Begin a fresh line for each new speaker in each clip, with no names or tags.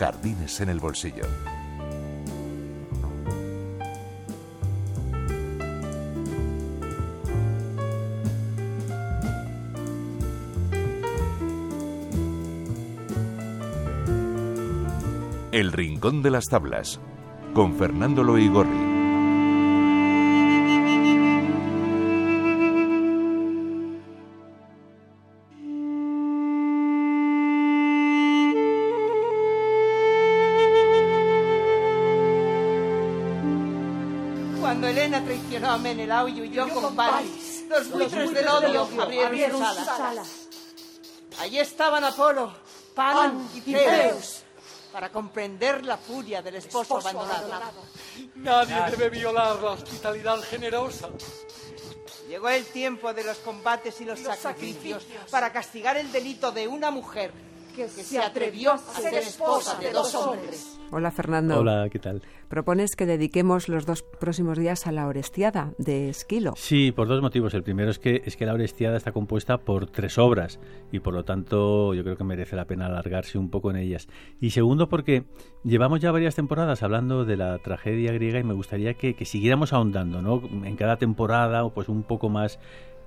Jardines en el bolsillo. El Rincón de las Tablas, con Fernando Loigorri.
Traicionó a Menelao y huyó con Paris, los buitres del odio abrieron sus alas. Allí estaban Apolo, Pan y Zeus para comprender la furia del esposo, abandonado.
Nadie debe violar la hospitalidad generosa.
Llegó el tiempo de los combates y los, sacrificios, para castigar el delito de una mujer que, se atrevió a ser esposa de dos hombres.
Hola Fernando.
Hola, ¿qué tal?
Propones que dediquemos los dos próximos días a la Orestiada de Esquilo.
Sí, por dos motivos. El primero es que es que la Orestiada está compuesta por tres obras y por lo tanto yo creo que merece la pena alargarse un poco en ellas. Y segundo porque llevamos ya varias temporadas hablando de la tragedia griega y me gustaría que, que siguiéramos ahondando, ¿no? En cada temporada o pues un poco más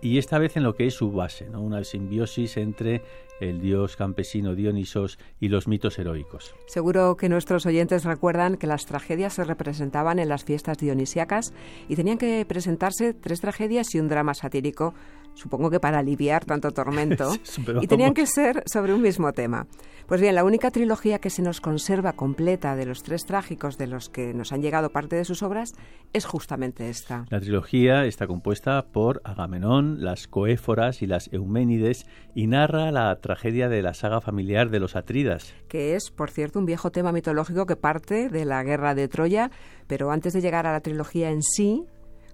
y esta vez en lo que es su base, ¿no? una simbiosis entre el dios campesino Dionisos y los mitos heroicos.
Seguro que nuestros oyentes recuerdan que las tragedias se representaban en las fiestas dionisíacas y tenían que presentarse tres tragedias y un drama satírico, supongo que para aliviar tanto tormento, y tenían que ser sobre un mismo tema. Pues bien, la única trilogía que se nos conserva completa de los tres trágicos de los que nos han llegado parte de sus obras es justamente esta.
La trilogía está compuesta por Agamenón, las Coéforas y las Euménides y narra la tragedia de la saga familiar de los Atridas.
Que es, por cierto, un viejo tema mitológico que parte de la guerra de Troya, pero antes de llegar a la trilogía en sí,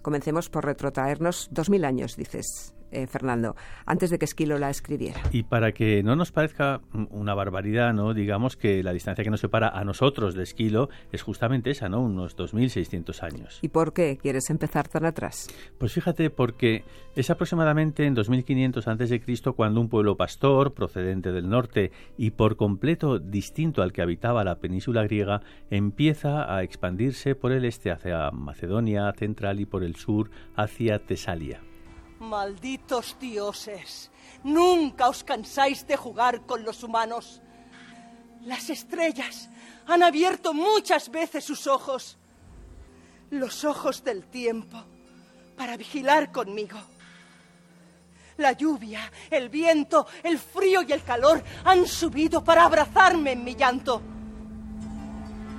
comencemos por retrotraernos dos mil años, dices. Eh, Fernando, antes de que Esquilo la escribiera.
Y para que no nos parezca una barbaridad, ¿no? digamos que la distancia que nos separa a nosotros de Esquilo es justamente esa, ¿no? unos 2.600 años.
¿Y por qué quieres empezar tan atrás?
Pues fíjate, porque es aproximadamente en 2500 a.C. cuando un pueblo pastor procedente del norte y por completo distinto al que habitaba la península griega empieza a expandirse por el este hacia Macedonia central y por el sur hacia Tesalia.
Malditos dioses, nunca os cansáis de jugar con los humanos. Las estrellas han abierto muchas veces sus ojos, los ojos del tiempo, para vigilar conmigo. La lluvia, el viento, el frío y el calor han subido para abrazarme en mi llanto.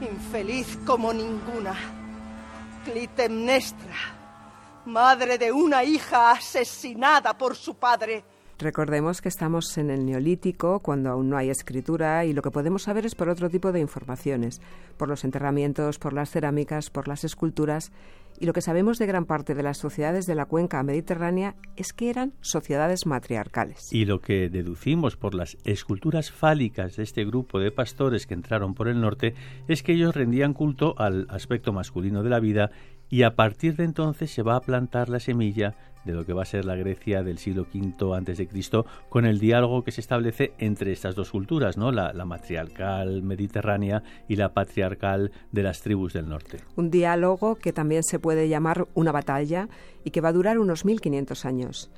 Infeliz como ninguna, Clitemnestra madre de una hija asesinada por su padre.
Recordemos que estamos en el Neolítico, cuando aún no hay escritura, y lo que podemos saber es por otro tipo de informaciones, por los enterramientos, por las cerámicas, por las esculturas, y lo que sabemos de gran parte de las sociedades de la cuenca mediterránea es que eran sociedades matriarcales.
Y lo que deducimos por las esculturas fálicas de este grupo de pastores que entraron por el norte es que ellos rendían culto al aspecto masculino de la vida y a partir de entonces se va a plantar la semilla de lo que va a ser la Grecia del siglo V Cristo con el diálogo que se establece entre estas dos culturas, ¿no? La, la, matriarcal mediterránea y la patriarcal de las tribus del norte.
Un diálogo que también se puede llamar una batalla y que va a durar unos 1500 años.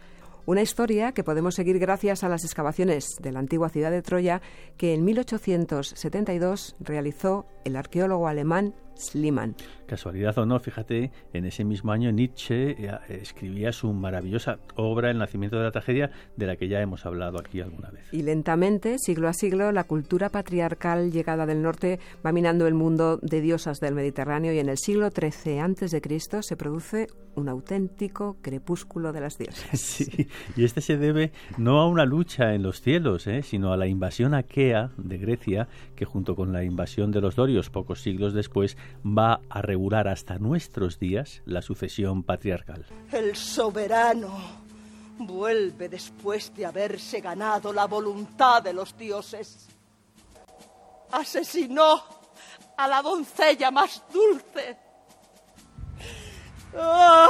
Una historia que podemos seguir gracias a las excavaciones de la antigua ciudad de Troya que en 1872 realizó el arqueólogo alemán Sliman.
Casualidad o no, fíjate, en ese mismo año Nietzsche eh, escribía su maravillosa obra El nacimiento de la tragedia, de la que ya hemos hablado aquí alguna vez.
Y lentamente, siglo a siglo, la cultura patriarcal llegada del norte va minando el mundo de diosas del Mediterráneo y en el siglo XIII antes de Cristo se produce un auténtico crepúsculo de las diosas.
Sí, y este se debe no a una lucha en los cielos, ¿eh? sino a la invasión aquea de Grecia, que junto con la invasión de los dorios pocos siglos después va a regular hasta nuestros días la sucesión patriarcal.
El soberano vuelve después de haberse ganado la voluntad de los dioses. Asesinó a la doncella más dulce. ¡Ah!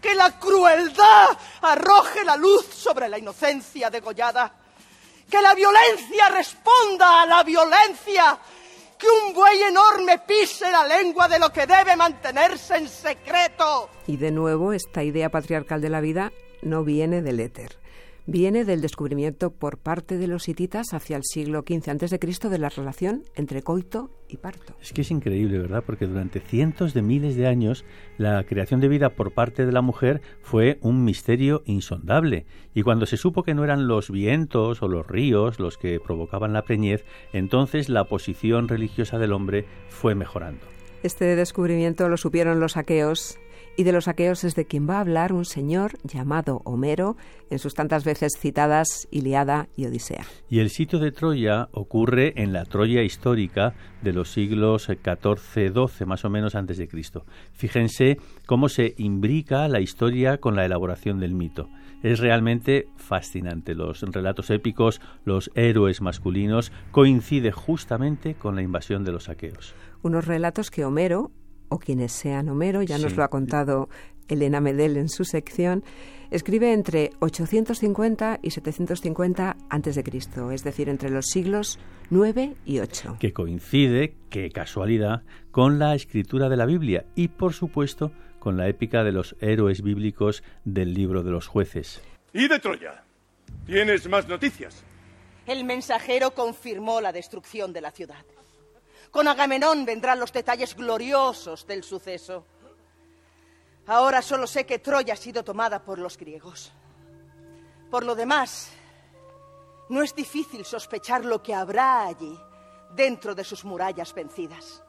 Que la crueldad arroje la luz sobre la inocencia degollada. Que la violencia responda a la violencia que un buey enorme pise la lengua de lo que debe mantenerse en secreto.
Y de nuevo, esta idea patriarcal de la vida no viene del éter viene del descubrimiento por parte de los hititas hacia el siglo XV a.C. de la relación entre coito y parto.
Es que es increíble, ¿verdad? Porque durante cientos de miles de años la creación de vida por parte de la mujer fue un misterio insondable. Y cuando se supo que no eran los vientos o los ríos los que provocaban la preñez, entonces la posición religiosa del hombre fue mejorando.
Este descubrimiento lo supieron los aqueos y de los aqueos es de quien va a hablar un señor llamado Homero en sus tantas veces citadas Iliada y Odisea.
Y el sitio de Troya ocurre en la Troya histórica de los siglos XIV-XII, más o menos antes de Cristo. Fíjense cómo se imbrica la historia con la elaboración del mito. Es realmente fascinante. Los relatos épicos, los héroes masculinos, coincide justamente con la invasión de los aqueos.
Unos relatos que Homero o quienes sean Homero, ya nos lo ha contado Elena Medel en su sección, escribe entre 850 y 750 antes de Cristo, es decir, entre los siglos 9 y 8.
Que coincide, qué casualidad, con la escritura de la Biblia y, por supuesto, con la épica de los héroes bíblicos del libro de los jueces.
¿Y de Troya? ¿Tienes más noticias?
El mensajero confirmó la destrucción de la ciudad. Con Agamenón vendrán los detalles gloriosos del suceso. Ahora solo sé que Troya ha sido tomada por los griegos. Por lo demás, no es difícil sospechar lo que habrá allí, dentro de sus murallas vencidas.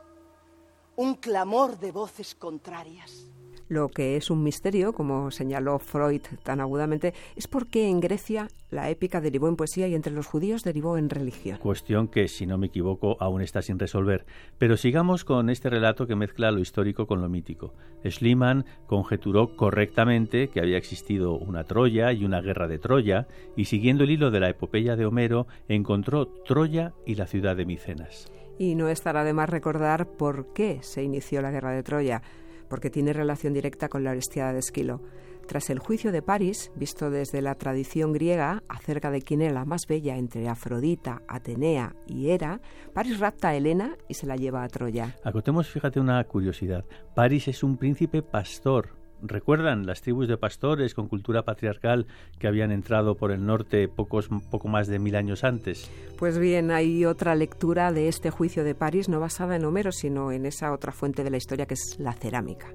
Un clamor de voces contrarias
lo que es un misterio, como señaló Freud tan agudamente, es por qué en Grecia la épica derivó en poesía y entre los judíos derivó en religión.
Cuestión que, si no me equivoco, aún está sin resolver. Pero sigamos con este relato que mezcla lo histórico con lo mítico. Schliemann conjeturó correctamente que había existido una Troya y una guerra de Troya, y siguiendo el hilo de la epopeya de Homero, encontró Troya y la ciudad de Micenas.
Y no estará de más recordar por qué se inició la guerra de Troya porque tiene relación directa con la Orestiada de Esquilo. Tras el juicio de París, visto desde la tradición griega acerca de quién era la más bella entre Afrodita, Atenea y Hera, París rapta a Helena y se la lleva a Troya.
Acotemos, fíjate, una curiosidad. París es un príncipe pastor, ¿Recuerdan las tribus de pastores con cultura patriarcal que habían entrado por el norte pocos, poco más de mil años antes?
Pues bien, hay otra lectura de este juicio de París, no basada en Homero, sino en esa otra fuente de la historia que es la cerámica.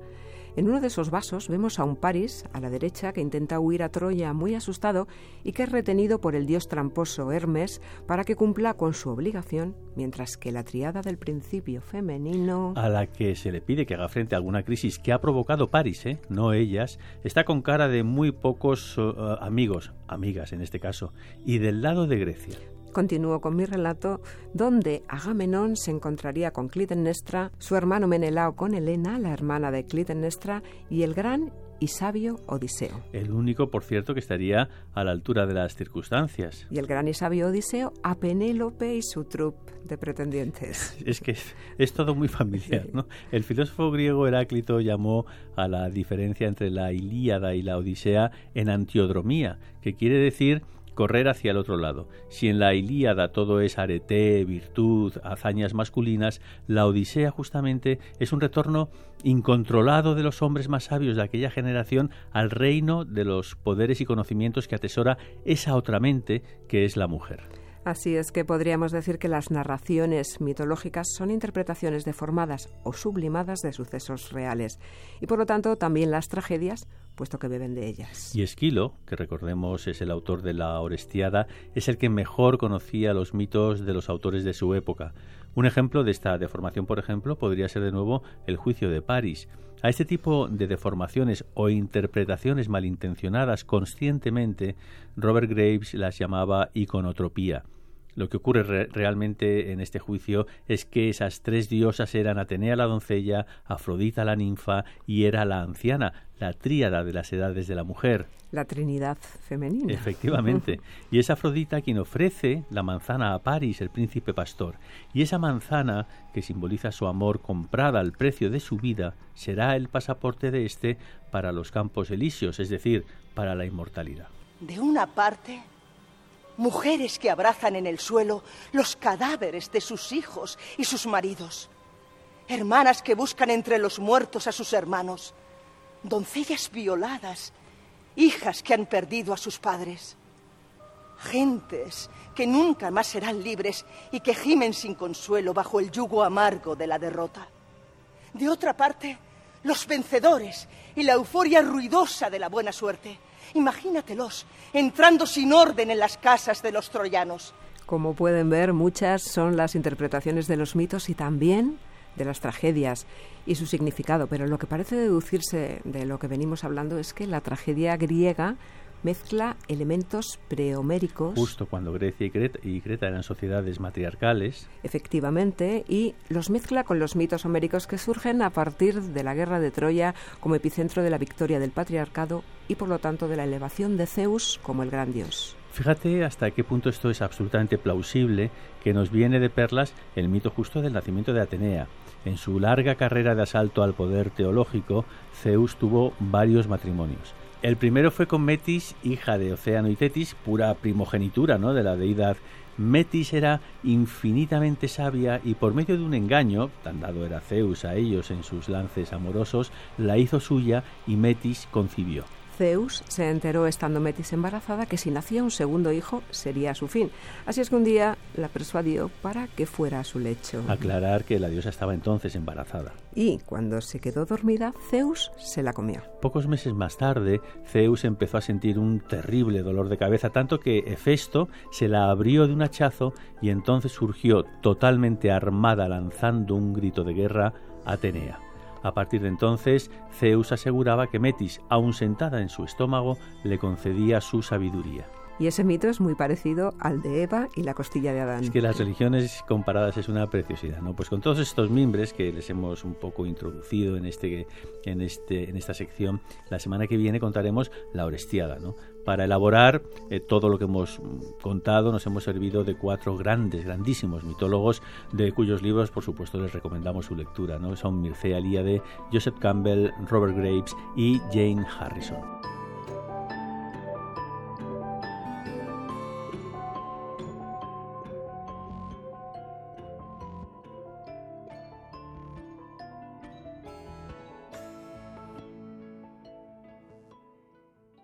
En uno de esos vasos vemos a un Paris, a la derecha, que intenta huir a Troya muy asustado y que es retenido por el dios tramposo Hermes para que cumpla con su obligación, mientras que la triada del principio femenino...
A la que se le pide que haga frente a alguna crisis que ha provocado Paris, ¿eh? no ellas, está con cara de muy pocos uh, amigos, amigas en este caso, y del lado de Grecia.
Continúo con mi relato, donde Agamenón se encontraría con Clitemnestra, su hermano Menelao con Helena, la hermana de Clitemnestra, y el gran y sabio Odiseo.
El único, por cierto, que estaría a la altura de las circunstancias.
Y el gran y sabio Odiseo a Penélope y su troupe de pretendientes.
Es que es, todo muy familiar, ¿no? El filósofo griego Heráclito llamó a la diferencia entre la Ilíada y la Odisea en antiodromía, que quiere decir correr hacia el otro lado. Si en la Ilíada todo es arete, virtud, hazañas masculinas, la Odisea justamente es un retorno incontrolado de los hombres más sabios de aquella generación al reino de los poderes y conocimientos que atesora esa otra mente que es la mujer.
Así es que podríamos decir que las narraciones mitológicas son interpretaciones deformadas o sublimadas de sucesos reales y por lo tanto también las tragedias puesto que beben de ellas.
Y Esquilo, que recordemos es el autor de la Orestiada, es el que mejor conocía los mitos de los autores de su época. Un ejemplo de esta deformación, por ejemplo, podría ser de nuevo el juicio de París. A este tipo de deformaciones o interpretaciones malintencionadas conscientemente, Robert Graves las llamaba iconotropía. Lo que ocurre realmente en este juicio es que esas tres diosas eran Atenea la doncella, Afrodita la ninfa y Hera la anciana, la tríada de las edades de la mujer.
La Trinidad femenina.
Efectivamente. Y es Afrodita quien ofrece la manzana a Paris, el príncipe pastor. Y esa manzana, que simboliza su amor comprada al precio de su vida, será el pasaporte de éste para los campos elíseos, es decir, para la inmortalidad.
De una parte Mujeres que abrazan en el suelo los cadáveres de sus hijos y sus maridos. Hermanas que buscan entre los muertos a sus hermanos. Doncellas violadas. Hijas que han perdido a sus padres. Gentes que nunca más serán libres y que gimen sin consuelo bajo el yugo amargo de la derrota. De otra parte, los vencedores y la euforia ruidosa de la buena suerte. Imagínatelos entrando sin orden en las casas de los troyanos.
Como pueden ver, muchas son las interpretaciones de los mitos y también de las tragedias y su significado, pero lo que parece deducirse de lo que venimos hablando es que la tragedia griega mezcla elementos prehoméricos.
Justo cuando Grecia y Creta, y Creta, eran sociedades matriarcales.
Efectivamente, y los mezcla con los mitos homéricos que surgen a partir de la guerra de Troya como epicentro de la victoria del patriarcado y por lo tanto de la elevación de Zeus como el gran dios.
Fíjate hasta qué punto esto es absolutamente plausible, que nos viene de perlas el mito justo del nacimiento de Atenea. En su larga carrera de asalto al poder teológico, Zeus tuvo varios matrimonios. El primero fue con Metis, hija de Océano y Tetis, pura primogenitura ¿no? de la deidad. Metis era infinitamente sabia y por medio de un engaño, tan dado era Zeus a ellos en sus lances amorosos, la hizo suya y Metis concibió.
Zeus se enteró estando Metis embarazada que si nacía un segundo hijo sería su fin. Así es que un día la persuadió para que fuera a su lecho.
Aclarar que la diosa estaba entonces embarazada.
Y cuando se quedó dormida, Zeus se la comió.
Pocos meses más tarde, Zeus empezó a sentir un terrible dolor de cabeza, tanto que Hefesto se la abrió de un hachazo y entonces surgió totalmente armada lanzando un grito de guerra Atenea. A partir de entonces, Zeus aseguraba que Metis, aun sentada en su estómago, le concedía su sabiduría.
Y ese mito es muy parecido al de Eva y la costilla de Adán.
Es que las religiones comparadas es una preciosidad, ¿no? Pues con todos estos mimbres que les hemos un poco introducido en este en este en esta sección, la semana que viene contaremos la Orestiada, ¿no? Para elaborar eh, todo lo que hemos contado nos hemos servido de cuatro grandes, grandísimos mitólogos, de cuyos libros, por supuesto, les recomendamos su lectura. ¿no? Son Mircea Eliade, Joseph Campbell, Robert Graves y Jane Harrison.